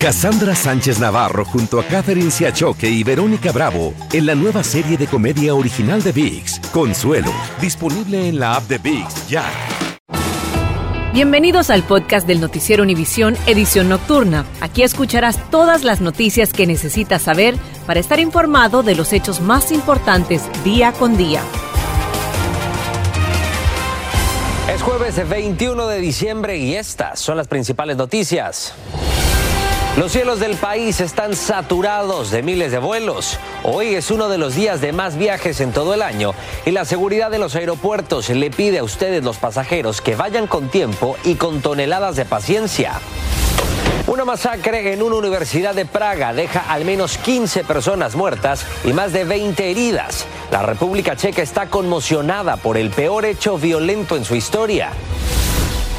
Cassandra Sánchez Navarro junto a Catherine Siachoque y Verónica Bravo en la nueva serie de comedia original de VIX, Consuelo, disponible en la app de VIX ya. Bienvenidos al podcast del Noticiero Univisión Edición Nocturna. Aquí escucharás todas las noticias que necesitas saber para estar informado de los hechos más importantes día con día. Es jueves 21 de diciembre y estas son las principales noticias. Los cielos del país están saturados de miles de vuelos. Hoy es uno de los días de más viajes en todo el año y la seguridad de los aeropuertos le pide a ustedes los pasajeros que vayan con tiempo y con toneladas de paciencia. Una masacre en una universidad de Praga deja al menos 15 personas muertas y más de 20 heridas. La República Checa está conmocionada por el peor hecho violento en su historia.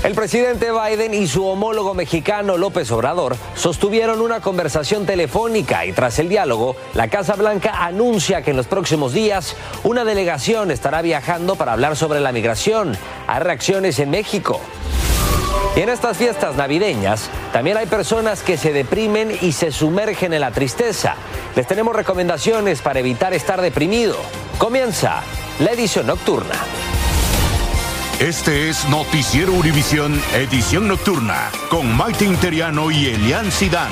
El presidente Biden y su homólogo mexicano López Obrador sostuvieron una conversación telefónica y tras el diálogo, la Casa Blanca anuncia que en los próximos días una delegación estará viajando para hablar sobre la migración. Hay reacciones en México. Y en estas fiestas navideñas también hay personas que se deprimen y se sumergen en la tristeza. Les tenemos recomendaciones para evitar estar deprimido. Comienza la edición nocturna. Este es Noticiero Univisión, edición nocturna, con Maite Interiano y Elian Sidán.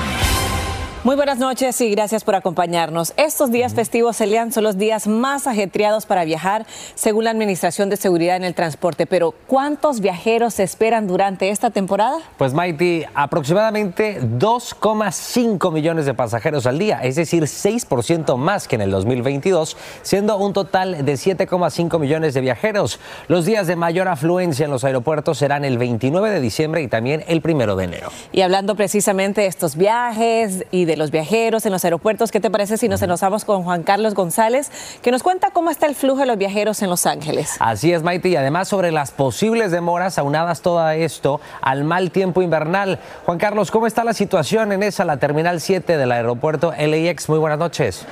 Muy buenas noches y gracias por acompañarnos. Estos días festivos, Elian, son los días más ajetreados para viajar, según la Administración de Seguridad en el Transporte. Pero, ¿cuántos viajeros se esperan durante esta temporada? Pues, Maiti, aproximadamente 2,5 millones de pasajeros al día, es decir, 6% más que en el 2022, siendo un total de 7,5 millones de viajeros. Los días de mayor afluencia en los aeropuertos serán el 29 de diciembre y también el 1 de enero. Y hablando precisamente de estos viajes y de los viajeros en los aeropuertos. ¿Qué te parece si nos enlazamos con Juan Carlos González, que nos cuenta cómo está el flujo de los viajeros en Los Ángeles? Así es, Maite, y además sobre las posibles demoras aunadas todo esto al mal tiempo invernal. Juan Carlos, ¿cómo está la situación en esa, la Terminal 7 del aeropuerto LAX? Muy buenas noches.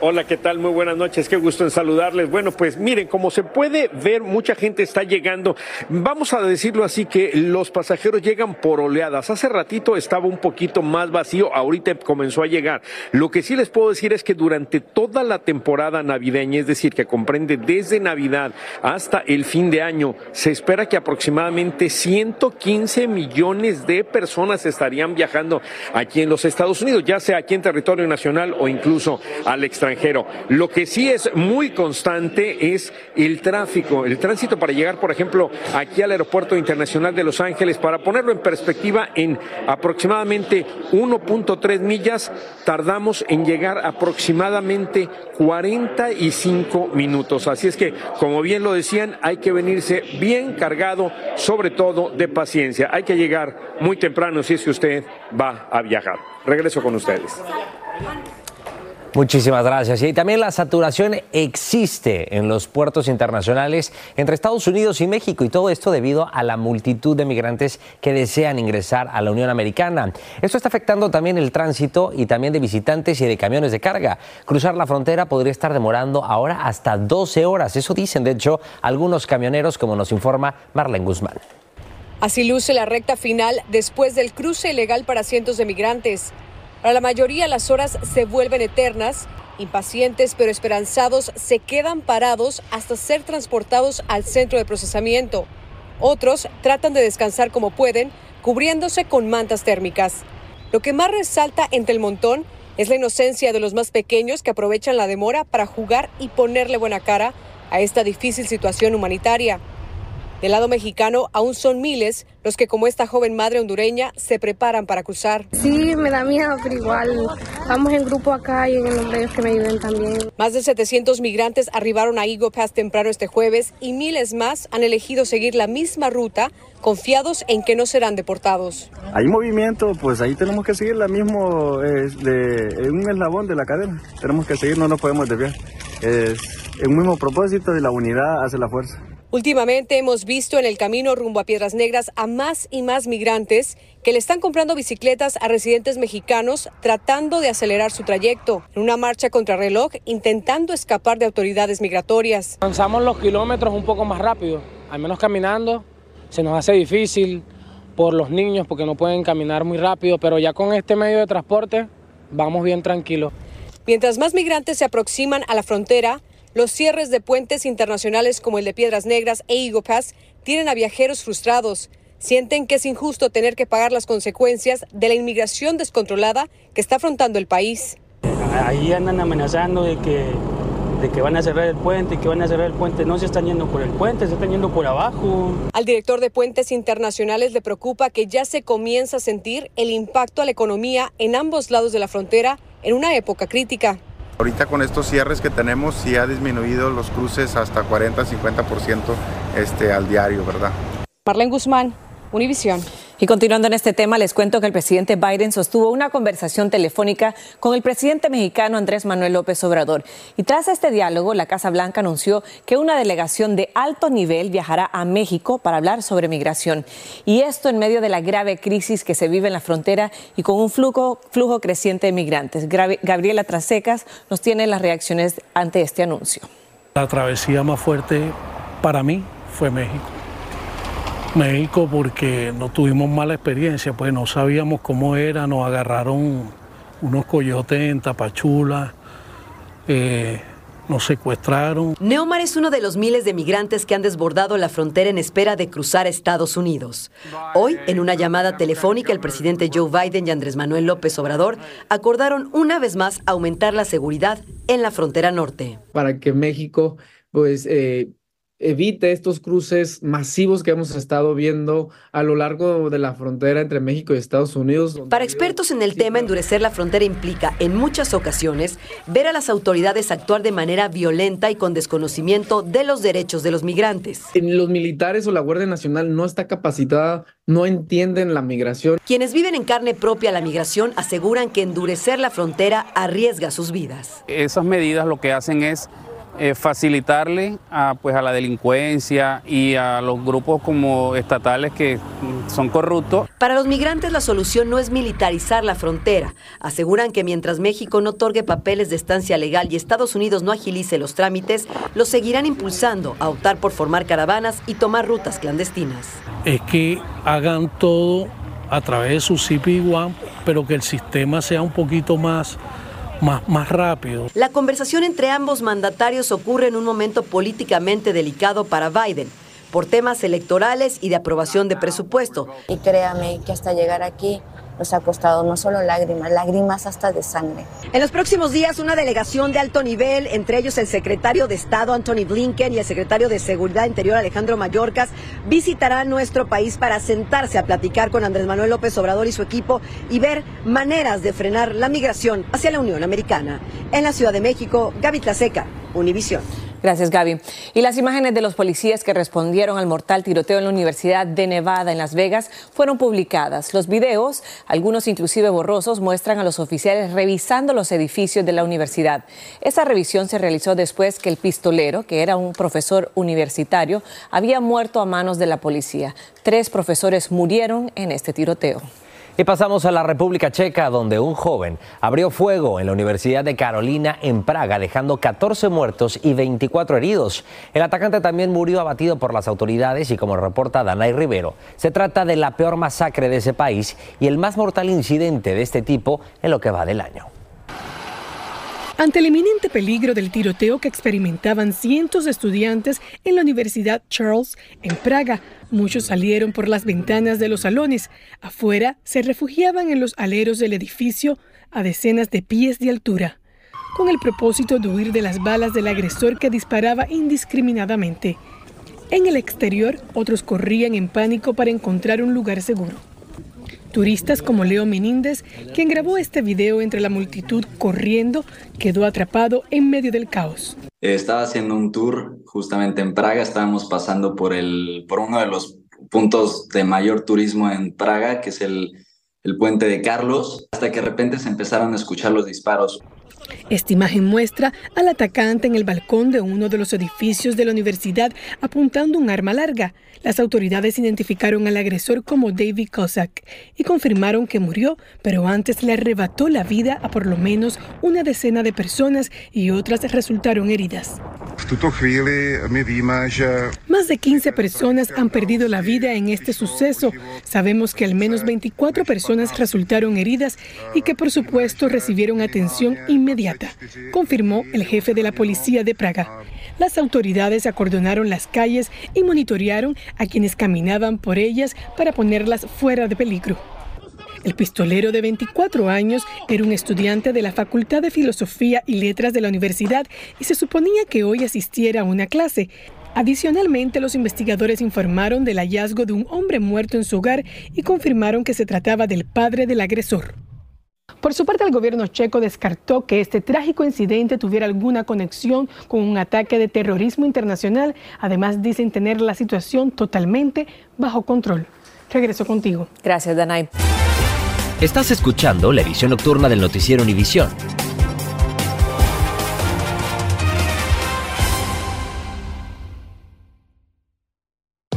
Hola, ¿qué tal? Muy buenas noches, qué gusto en saludarles. Bueno, pues miren, como se puede ver, mucha gente está llegando. Vamos a decirlo así que los pasajeros llegan por oleadas. Hace ratito estaba un poquito más vacío, ahorita comenzó a llegar. Lo que sí les puedo decir es que durante toda la temporada navideña, es decir, que comprende desde Navidad hasta el fin de año, se espera que aproximadamente 115 millones de personas estarían viajando aquí en los Estados Unidos, ya sea aquí en territorio nacional o incluso al extranjero extranjero. Lo que sí es muy constante es el tráfico, el tránsito para llegar, por ejemplo, aquí al Aeropuerto Internacional de Los Ángeles, para ponerlo en perspectiva, en aproximadamente 1.3 millas, tardamos en llegar aproximadamente 45 minutos. Así es que, como bien lo decían, hay que venirse bien cargado, sobre todo de paciencia. Hay que llegar muy temprano si es que usted va a viajar. Regreso con ustedes. Muchísimas gracias. Y también la saturación existe en los puertos internacionales entre Estados Unidos y México y todo esto debido a la multitud de migrantes que desean ingresar a la Unión Americana. Esto está afectando también el tránsito y también de visitantes y de camiones de carga. Cruzar la frontera podría estar demorando ahora hasta 12 horas. Eso dicen, de hecho, algunos camioneros, como nos informa Marlene Guzmán. Así luce la recta final después del cruce ilegal para cientos de migrantes. Para la mayoría las horas se vuelven eternas. Impacientes pero esperanzados se quedan parados hasta ser transportados al centro de procesamiento. Otros tratan de descansar como pueden, cubriéndose con mantas térmicas. Lo que más resalta entre el montón es la inocencia de los más pequeños que aprovechan la demora para jugar y ponerle buena cara a esta difícil situación humanitaria. Del lado mexicano, aún son miles los que, como esta joven madre hondureña, se preparan para cruzar. Sí, me da miedo, pero igual vamos en grupo acá y en el nombre de que me ayuden también. Más de 700 migrantes arribaron a Eagle Pass temprano este jueves y miles más han elegido seguir la misma ruta, confiados en que no serán deportados. Hay movimiento, pues ahí tenemos que seguir la mismo, de, un eslabón de la cadena. Tenemos que seguir, no nos podemos desviar. Es el mismo propósito y la unidad hace la fuerza. Últimamente hemos visto en el camino rumbo a Piedras Negras a más y más migrantes que le están comprando bicicletas a residentes mexicanos tratando de acelerar su trayecto en una marcha contra reloj intentando escapar de autoridades migratorias. Avanzamos los kilómetros un poco más rápido, al menos caminando se nos hace difícil por los niños porque no pueden caminar muy rápido, pero ya con este medio de transporte vamos bien tranquilos. Mientras más migrantes se aproximan a la frontera, los cierres de puentes internacionales como el de Piedras Negras e Eagle Pass tienen a viajeros frustrados. Sienten que es injusto tener que pagar las consecuencias de la inmigración descontrolada que está afrontando el país. Ahí andan amenazando de que, de que van a cerrar el puente y que van a cerrar el puente. No se están yendo por el puente, se están yendo por abajo. Al director de puentes internacionales le preocupa que ya se comienza a sentir el impacto a la economía en ambos lados de la frontera en una época crítica. Ahorita con estos cierres que tenemos sí ha disminuido los cruces hasta 40-50% este, al diario, ¿verdad? Marlene Guzmán, Univisión. Y continuando en este tema, les cuento que el presidente Biden sostuvo una conversación telefónica con el presidente mexicano Andrés Manuel López Obrador. Y tras este diálogo, la Casa Blanca anunció que una delegación de alto nivel viajará a México para hablar sobre migración. Y esto en medio de la grave crisis que se vive en la frontera y con un flujo, flujo creciente de migrantes. Gabriela Trasecas nos tiene las reacciones ante este anuncio. La travesía más fuerte para mí fue México. México porque no tuvimos mala experiencia, pues no sabíamos cómo era, nos agarraron unos coyotes en Tapachula, eh, nos secuestraron. Neomar es uno de los miles de migrantes que han desbordado la frontera en espera de cruzar Estados Unidos. Hoy, en una llamada telefónica, el presidente Joe Biden y Andrés Manuel López Obrador acordaron una vez más aumentar la seguridad en la frontera norte. Para que México pues eh, evite estos cruces masivos que hemos estado viendo a lo largo de la frontera entre México y Estados Unidos. Para expertos en el tema, endurecer la frontera implica, en muchas ocasiones, ver a las autoridades actuar de manera violenta y con desconocimiento de los derechos de los migrantes. Los militares o la Guardia Nacional no está capacitada, no entienden la migración. Quienes viven en carne propia la migración aseguran que endurecer la frontera arriesga sus vidas. Esas medidas lo que hacen es eh, facilitarle a, pues, a la delincuencia y a los grupos como estatales que son corruptos. Para los migrantes la solución no es militarizar la frontera. Aseguran que mientras México no otorgue papeles de estancia legal y Estados Unidos no agilice los trámites, los seguirán impulsando a optar por formar caravanas y tomar rutas clandestinas. Es que hagan todo a través de su CP1, pero que el sistema sea un poquito más más, rápido. La conversación entre ambos mandatarios ocurre en un momento políticamente delicado para Biden por temas electorales y de aprobación de presupuesto. Y créame que hasta llegar aquí nos ha costado no solo lágrimas, lágrimas hasta de sangre. En los próximos días, una delegación de alto nivel, entre ellos el secretario de Estado Anthony Blinken y el secretario de Seguridad Interior Alejandro Mayorkas, visitará nuestro país para sentarse a platicar con Andrés Manuel López Obrador y su equipo y ver maneras de frenar la migración hacia la Unión Americana. En la Ciudad de México, Gaby Tlaseca, Univisión. Gracias, Gaby. Y las imágenes de los policías que respondieron al mortal tiroteo en la Universidad de Nevada en Las Vegas fueron publicadas. Los videos, algunos inclusive borrosos, muestran a los oficiales revisando los edificios de la universidad. Esa revisión se realizó después que el pistolero, que era un profesor universitario, había muerto a manos de la policía. Tres profesores murieron en este tiroteo. Y pasamos a la República Checa, donde un joven abrió fuego en la Universidad de Carolina en Praga, dejando 14 muertos y 24 heridos. El atacante también murió abatido por las autoridades y como reporta Danay Rivero, se trata de la peor masacre de ese país y el más mortal incidente de este tipo en lo que va del año. Ante el inminente peligro del tiroteo que experimentaban cientos de estudiantes en la Universidad Charles en Praga, muchos salieron por las ventanas de los salones. Afuera se refugiaban en los aleros del edificio a decenas de pies de altura, con el propósito de huir de las balas del agresor que disparaba indiscriminadamente. En el exterior, otros corrían en pánico para encontrar un lugar seguro. Turistas como Leo Meníndez, quien grabó este video entre la multitud corriendo, quedó atrapado en medio del caos. Estaba haciendo un tour justamente en Praga, estábamos pasando por, el, por uno de los puntos de mayor turismo en Praga, que es el, el puente de Carlos, hasta que de repente se empezaron a escuchar los disparos. Esta imagen muestra al atacante en el balcón de uno de los edificios de la universidad apuntando un arma larga. Las autoridades identificaron al agresor como David Cossack y confirmaron que murió, pero antes le arrebató la vida a por lo menos una decena de personas y otras resultaron heridas. Más de 15 personas han perdido la vida en este suceso. Sabemos que al menos 24 personas resultaron heridas y que por supuesto recibieron atención inmediata, confirmó el jefe de la policía de Praga. Las autoridades acordonaron las calles y monitorearon a quienes caminaban por ellas para ponerlas fuera de peligro. El pistolero de 24 años era un estudiante de la Facultad de Filosofía y Letras de la universidad y se suponía que hoy asistiera a una clase. Adicionalmente, los investigadores informaron del hallazgo de un hombre muerto en su hogar y confirmaron que se trataba del padre del agresor. Por su parte, el gobierno checo descartó que este trágico incidente tuviera alguna conexión con un ataque de terrorismo internacional. Además, dicen tener la situación totalmente bajo control. Regreso contigo. Gracias, Danay. Estás escuchando la edición nocturna del noticiero Univisión.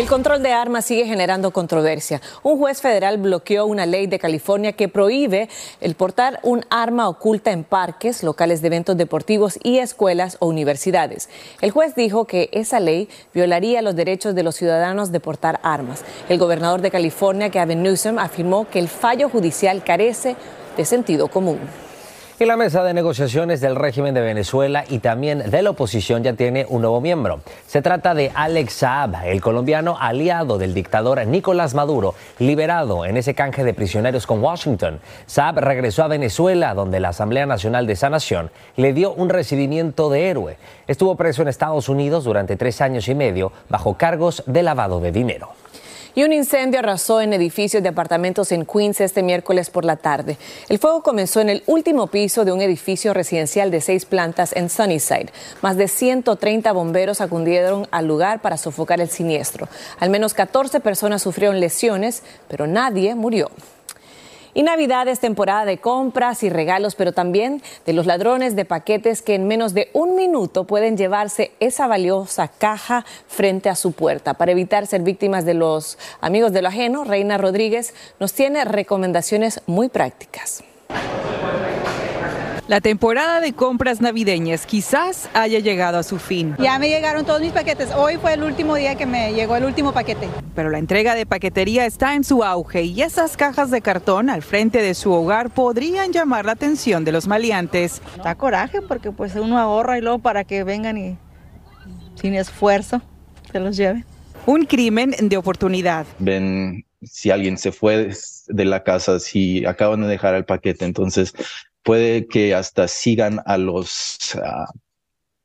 El control de armas sigue generando controversia. Un juez federal bloqueó una ley de California que prohíbe el portar un arma oculta en parques, locales de eventos deportivos y escuelas o universidades. El juez dijo que esa ley violaría los derechos de los ciudadanos de portar armas. El gobernador de California, Gavin Newsom, afirmó que el fallo judicial carece de sentido común. Y la mesa de negociaciones del régimen de Venezuela y también de la oposición ya tiene un nuevo miembro. Se trata de Alex Saab, el colombiano aliado del dictador Nicolás Maduro, liberado en ese canje de prisioneros con Washington. Saab regresó a Venezuela, donde la Asamblea Nacional de esa nación le dio un recibimiento de héroe. Estuvo preso en Estados Unidos durante tres años y medio bajo cargos de lavado de dinero y un incendio arrasó en edificios de apartamentos en Queens este miércoles por la tarde. El fuego comenzó en el último piso de un edificio residencial de seis plantas en Sunnyside. Más de 130 bomberos acudieron al lugar para sofocar el siniestro. Al menos 14 personas sufrieron lesiones, pero nadie murió. Y Navidad es temporada de compras y regalos, pero también de los ladrones de paquetes que en menos de un minuto pueden llevarse esa valiosa caja frente a su puerta. Para evitar ser víctimas de los amigos de lo ajeno, Reina Rodríguez nos tiene recomendaciones muy prácticas. La temporada de compras navideñas quizás haya llegado a su fin. Ya me llegaron todos mis paquetes. Hoy fue el último día que me llegó el último paquete. Pero la entrega de paquetería está en su auge y esas cajas de cartón al frente de su hogar podrían llamar la atención de los maleantes. Da coraje porque pues uno ahorra y luego para que vengan y sin esfuerzo se los lleven. Un crimen de oportunidad. Ven si alguien se fue de la casa, si acaban de dejar el paquete, entonces puede que hasta sigan a los, ah,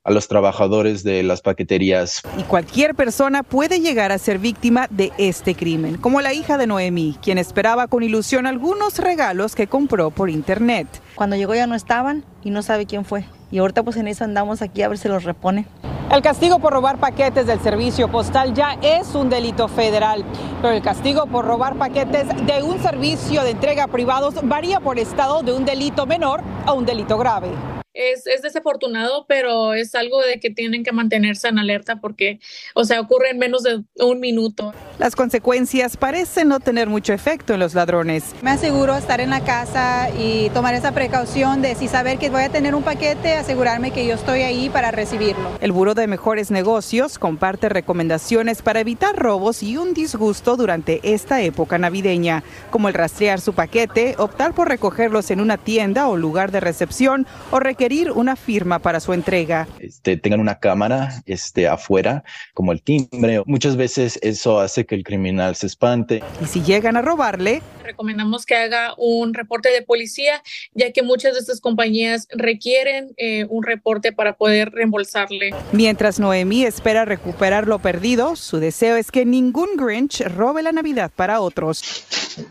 a los trabajadores de las paqueterías. Y cualquier persona puede llegar a ser víctima de este crimen, como la hija de Noemí, quien esperaba con ilusión algunos regalos que compró por internet. Cuando llegó ya no estaban y no sabe quién fue. Y ahorita pues en eso andamos aquí a ver si los repone. El castigo por robar paquetes del servicio postal ya es un delito federal, pero el castigo por robar paquetes de un servicio de entrega privados varía por estado de un delito menor a un delito grave es, desafortunado, pero es algo de que tienen que mantenerse en alerta porque, o sea, ocurre en menos de un minuto. Las consecuencias parecen no tener mucho efecto en los ladrones. Me aseguro estar en la casa y tomar esa precaución de si saber que voy a tener un paquete, asegurarme que yo estoy ahí para recibirlo. El Buró de Mejores Negocios comparte recomendaciones para evitar robos y un disgusto durante esta época navideña, como el rastrear su paquete, optar por recogerlos en una tienda o lugar de recepción o requerir una firma para su entrega. Este, tengan una cámara este, afuera, como el timbre. Muchas veces eso hace que el criminal se espante. Y si llegan a robarle, recomendamos que haga un reporte de policía, ya que muchas de estas compañías requieren eh, un reporte para poder reembolsarle. Mientras Noemí espera recuperar lo perdido, su deseo es que ningún Grinch robe la Navidad para otros.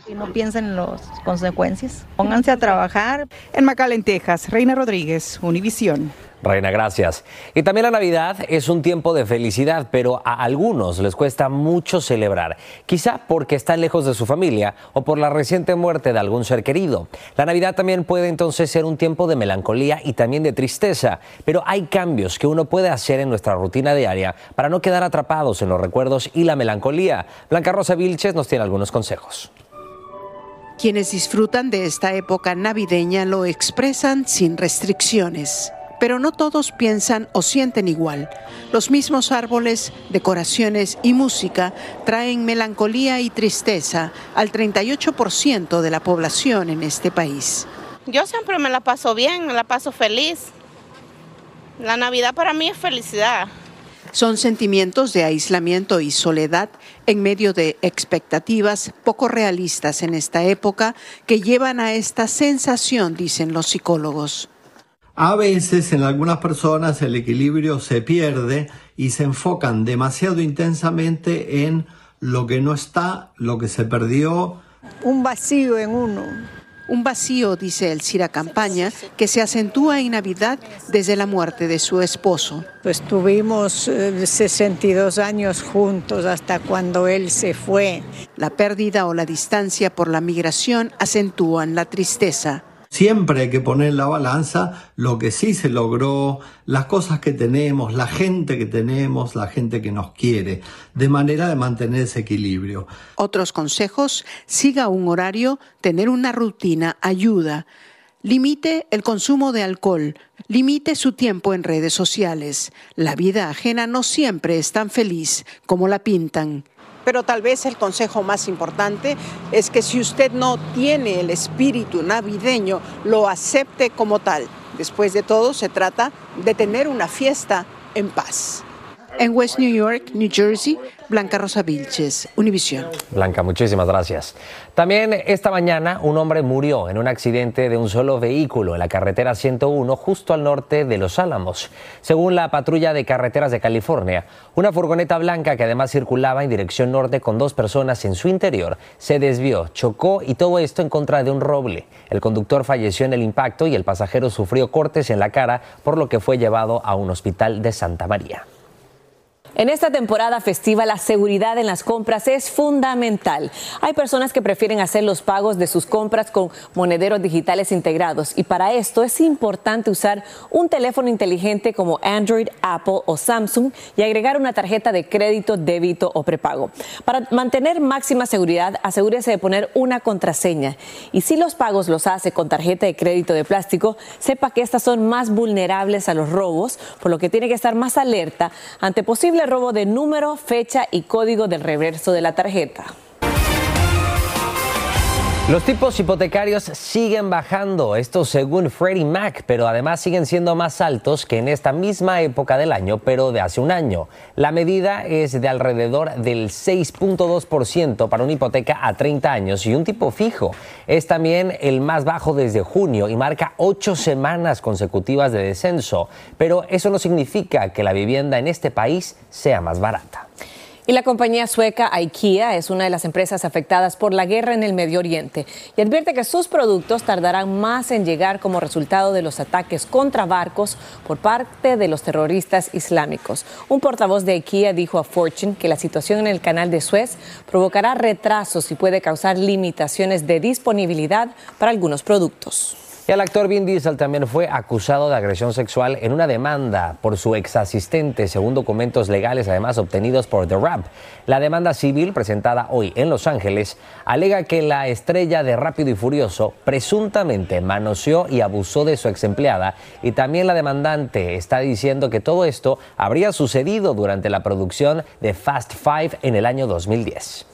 Y no piensen en las consecuencias. Pónganse a trabajar. En McAllen, Texas, Reina Rodríguez, Univisión. Reina, gracias. Y también la Navidad es un tiempo de felicidad, pero a algunos les cuesta mucho celebrar, quizá porque están lejos de su familia o por la reciente muerte de algún ser querido. La Navidad también puede entonces ser un tiempo de melancolía y también de tristeza, pero hay cambios que uno puede hacer en nuestra rutina diaria para no quedar atrapados en los recuerdos y la melancolía. Blanca Rosa Vilches nos tiene algunos consejos. Quienes disfrutan de esta época navideña lo expresan sin restricciones pero no todos piensan o sienten igual. Los mismos árboles, decoraciones y música traen melancolía y tristeza al 38% de la población en este país. Yo siempre me la paso bien, me la paso feliz. La Navidad para mí es felicidad. Son sentimientos de aislamiento y soledad en medio de expectativas poco realistas en esta época que llevan a esta sensación, dicen los psicólogos. A veces en algunas personas el equilibrio se pierde y se enfocan demasiado intensamente en lo que no está, lo que se perdió. Un vacío en uno. Un vacío, dice el Cira Campaña, que se acentúa en Navidad desde la muerte de su esposo. Pues tuvimos 62 eh, años juntos hasta cuando él se fue. La pérdida o la distancia por la migración acentúan la tristeza. Siempre hay que poner en la balanza lo que sí se logró, las cosas que tenemos, la gente que tenemos, la gente que nos quiere, de manera de mantener ese equilibrio. Otros consejos, siga un horario, tener una rutina ayuda. Limite el consumo de alcohol, limite su tiempo en redes sociales. La vida ajena no siempre es tan feliz como la pintan. Pero tal vez el consejo más importante es que si usted no tiene el espíritu navideño, lo acepte como tal. Después de todo, se trata de tener una fiesta en paz. En West New York, New Jersey, Blanca Rosa Vilches, Univisión. Blanca, muchísimas gracias. También esta mañana un hombre murió en un accidente de un solo vehículo en la carretera 101 justo al norte de Los Álamos. Según la patrulla de carreteras de California, una furgoneta blanca que además circulaba en dirección norte con dos personas en su interior se desvió, chocó y todo esto en contra de un roble. El conductor falleció en el impacto y el pasajero sufrió cortes en la cara, por lo que fue llevado a un hospital de Santa María. En esta temporada festiva la seguridad en las compras es fundamental. Hay personas que prefieren hacer los pagos de sus compras con monederos digitales integrados y para esto es importante usar un teléfono inteligente como Android, Apple o Samsung y agregar una tarjeta de crédito, débito o prepago. Para mantener máxima seguridad, asegúrese de poner una contraseña y si los pagos los hace con tarjeta de crédito de plástico, sepa que estas son más vulnerables a los robos, por lo que tiene que estar más alerta ante posibles robo de número, fecha y código del reverso de la tarjeta. Los tipos hipotecarios siguen bajando, esto según Freddie Mac, pero además siguen siendo más altos que en esta misma época del año, pero de hace un año. La medida es de alrededor del 6.2% para una hipoteca a 30 años y un tipo fijo. Es también el más bajo desde junio y marca ocho semanas consecutivas de descenso, pero eso no significa que la vivienda en este país sea más barata. Y la compañía sueca IKEA es una de las empresas afectadas por la guerra en el Medio Oriente y advierte que sus productos tardarán más en llegar como resultado de los ataques contra barcos por parte de los terroristas islámicos. Un portavoz de IKEA dijo a Fortune que la situación en el canal de Suez provocará retrasos y puede causar limitaciones de disponibilidad para algunos productos. El actor Vin Diesel también fue acusado de agresión sexual en una demanda por su ex asistente, según documentos legales además obtenidos por The Rap. La demanda civil presentada hoy en Los Ángeles alega que la estrella de Rápido y Furioso presuntamente manoseó y abusó de su ex empleada y también la demandante está diciendo que todo esto habría sucedido durante la producción de Fast Five en el año 2010.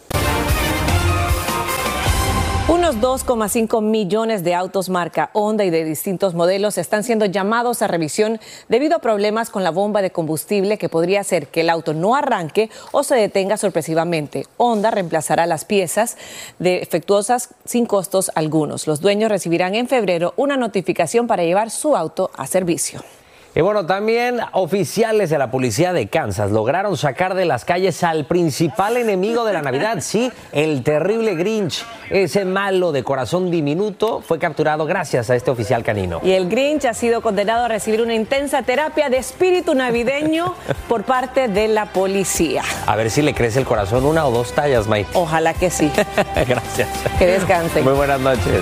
Unos 2,5 millones de autos marca Honda y de distintos modelos están siendo llamados a revisión debido a problemas con la bomba de combustible que podría hacer que el auto no arranque o se detenga sorpresivamente. Honda reemplazará las piezas defectuosas sin costos algunos. Los dueños recibirán en febrero una notificación para llevar su auto a servicio. Y bueno, también oficiales de la policía de Kansas lograron sacar de las calles al principal enemigo de la Navidad, sí, el terrible Grinch. Ese malo de corazón diminuto fue capturado gracias a este oficial canino. Y el Grinch ha sido condenado a recibir una intensa terapia de espíritu navideño por parte de la policía. A ver si le crece el corazón una o dos tallas, Mike. Ojalá que sí. Gracias. Que descanse. Muy buenas noches.